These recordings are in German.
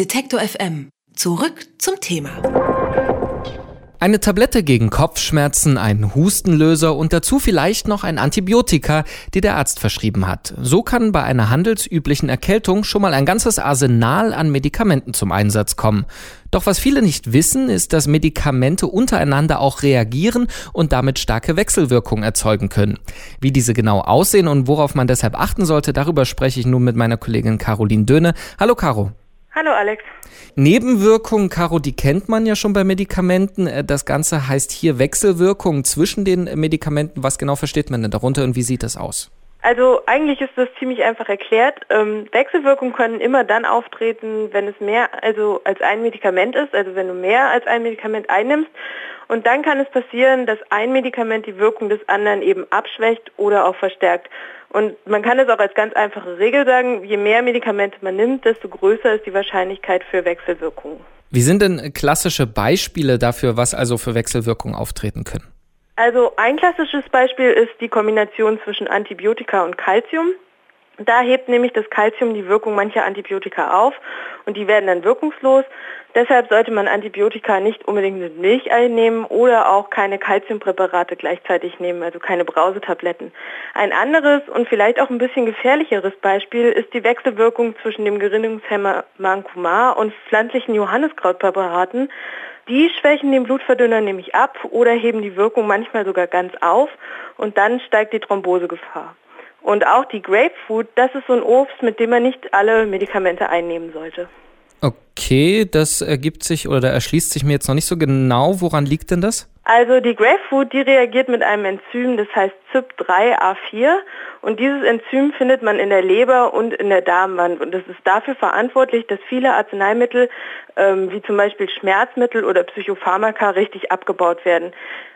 Detektor FM. Zurück zum Thema. Eine Tablette gegen Kopfschmerzen, ein Hustenlöser und dazu vielleicht noch ein Antibiotika, die der Arzt verschrieben hat. So kann bei einer handelsüblichen Erkältung schon mal ein ganzes Arsenal an Medikamenten zum Einsatz kommen. Doch was viele nicht wissen, ist, dass Medikamente untereinander auch reagieren und damit starke Wechselwirkungen erzeugen können. Wie diese genau aussehen und worauf man deshalb achten sollte, darüber spreche ich nun mit meiner Kollegin Caroline Döhne. Hallo Caro. Hallo Alex. Nebenwirkungen, Caro, die kennt man ja schon bei Medikamenten. Äh, das Ganze heißt hier Wechselwirkungen zwischen den Medikamenten. Was genau versteht man denn darunter und wie sieht das aus? Also eigentlich ist das ziemlich einfach erklärt. Ähm, Wechselwirkungen können immer dann auftreten, wenn es mehr also als ein Medikament ist, also wenn du mehr als ein Medikament einnimmst. Und dann kann es passieren, dass ein Medikament die Wirkung des anderen eben abschwächt oder auch verstärkt. Und man kann es auch als ganz einfache Regel sagen, je mehr Medikamente man nimmt, desto größer ist die Wahrscheinlichkeit für Wechselwirkungen. Wie sind denn klassische Beispiele dafür, was also für Wechselwirkungen auftreten können? Also ein klassisches Beispiel ist die Kombination zwischen Antibiotika und Calcium. Da hebt nämlich das Calcium die Wirkung mancher Antibiotika auf und die werden dann wirkungslos. Deshalb sollte man Antibiotika nicht unbedingt mit Milch einnehmen oder auch keine Calciumpräparate gleichzeitig nehmen, also keine Brausetabletten. Ein anderes und vielleicht auch ein bisschen gefährlicheres Beispiel ist die Wechselwirkung zwischen dem Gerinnungshemmer Mancomar und pflanzlichen Johanniskrautpräparaten. Die schwächen den Blutverdünner nämlich ab oder heben die Wirkung manchmal sogar ganz auf und dann steigt die Thrombosegefahr. Und auch die Grapefruit, das ist so ein Obst, mit dem man nicht alle Medikamente einnehmen sollte. Okay, das ergibt sich oder erschließt sich mir jetzt noch nicht so genau. Woran liegt denn das? Also die Grapefruit, die reagiert mit einem Enzym, das heißt CYP3A4 und dieses Enzym findet man in der Leber und in der Darmwand und es ist dafür verantwortlich, dass viele Arzneimittel ähm, wie zum Beispiel Schmerzmittel oder Psychopharmaka richtig abgebaut werden.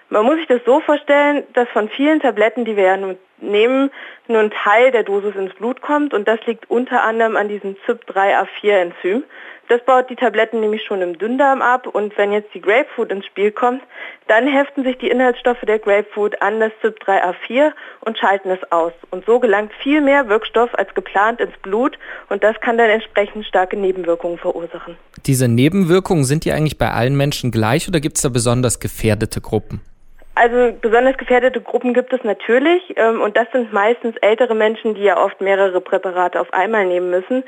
Man muss sich das so vorstellen, dass von vielen Tabletten, die wir ja nun nehmen, nur ein Teil der Dosis ins Blut kommt und das liegt unter anderem an diesem CYP3A4-Enzym. Das baut die Tabletten nämlich schon im Dünndarm ab und wenn jetzt die Grapefruit ins Spiel kommt, dann heften sich die Inhaltsstoffe der Grapefruit an das CYP3A4 und schalten es aus. Und so gelangt viel mehr Wirkstoff als geplant ins Blut und das kann dann entsprechend starke Nebenwirkungen verursachen. Diese Nebenwirkungen, sind die eigentlich bei allen Menschen gleich oder gibt es da besonders gefährdete Gruppen? Also besonders gefährdete Gruppen gibt es natürlich ähm, und das sind meistens ältere Menschen, die ja oft mehrere Präparate auf einmal nehmen müssen.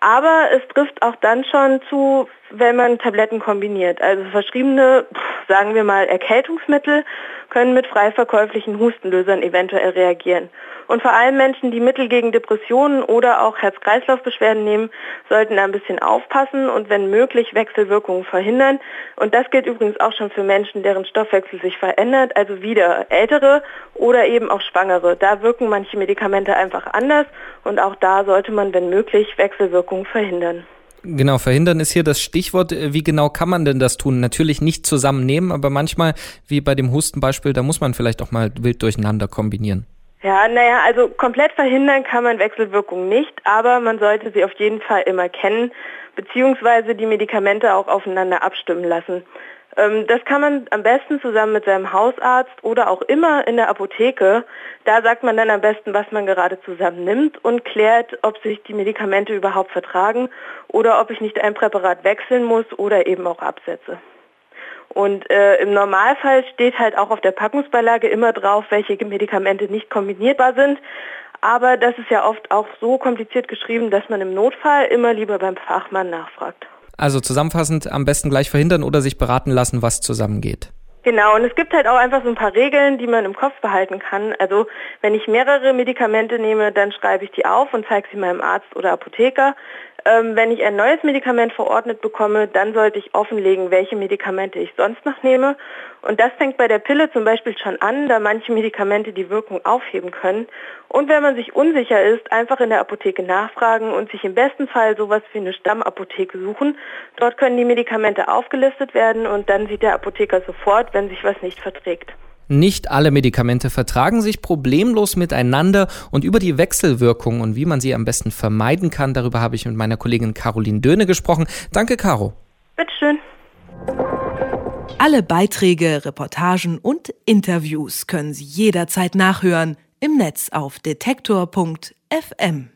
Aber es trifft auch dann schon zu, wenn man Tabletten kombiniert. Also verschriebene, sagen wir mal, Erkältungsmittel können mit frei verkäuflichen Hustenlösern eventuell reagieren. Und vor allem Menschen, die Mittel gegen Depressionen oder auch Herz-Kreislauf-Beschwerden nehmen, sollten da ein bisschen aufpassen und wenn möglich Wechselwirkungen verhindern. Und das gilt übrigens auch schon für Menschen, deren Stoffwechsel sich verändert, also wieder ältere oder eben auch Schwangere. Da wirken manche Medikamente einfach anders und auch da sollte man, wenn möglich, Wechselwirkungen verhindern. Genau, verhindern ist hier das Stichwort. Wie genau kann man denn das tun? Natürlich nicht zusammennehmen, aber manchmal, wie bei dem Hustenbeispiel, da muss man vielleicht auch mal wild durcheinander kombinieren. Ja, naja, also komplett verhindern kann man Wechselwirkungen nicht, aber man sollte sie auf jeden Fall immer kennen, beziehungsweise die Medikamente auch aufeinander abstimmen lassen. Ähm, das kann man am besten zusammen mit seinem Hausarzt oder auch immer in der Apotheke. Da sagt man dann am besten, was man gerade zusammen nimmt und klärt, ob sich die Medikamente überhaupt vertragen oder ob ich nicht ein Präparat wechseln muss oder eben auch absetze. Und äh, im Normalfall steht halt auch auf der Packungsbeilage immer drauf, welche Medikamente nicht kombinierbar sind. Aber das ist ja oft auch so kompliziert geschrieben, dass man im Notfall immer lieber beim Fachmann nachfragt. Also zusammenfassend am besten gleich verhindern oder sich beraten lassen, was zusammengeht. Genau, und es gibt halt auch einfach so ein paar Regeln, die man im Kopf behalten kann. Also wenn ich mehrere Medikamente nehme, dann schreibe ich die auf und zeige sie meinem Arzt oder Apotheker. Ähm, wenn ich ein neues Medikament verordnet bekomme, dann sollte ich offenlegen, welche Medikamente ich sonst noch nehme. Und das fängt bei der Pille zum Beispiel schon an, da manche Medikamente die Wirkung aufheben können. Und wenn man sich unsicher ist, einfach in der Apotheke nachfragen und sich im besten Fall sowas wie eine Stammapotheke suchen. Dort können die Medikamente aufgelistet werden und dann sieht der Apotheker sofort, wenn sich was nicht verträgt. Nicht alle Medikamente vertragen sich problemlos miteinander und über die Wechselwirkung und wie man sie am besten vermeiden kann, darüber habe ich mit meiner Kollegin Caroline Döhne gesprochen. Danke, Caro. Bitteschön. Alle Beiträge, Reportagen und Interviews können Sie jederzeit nachhören im Netz auf detektor.fm.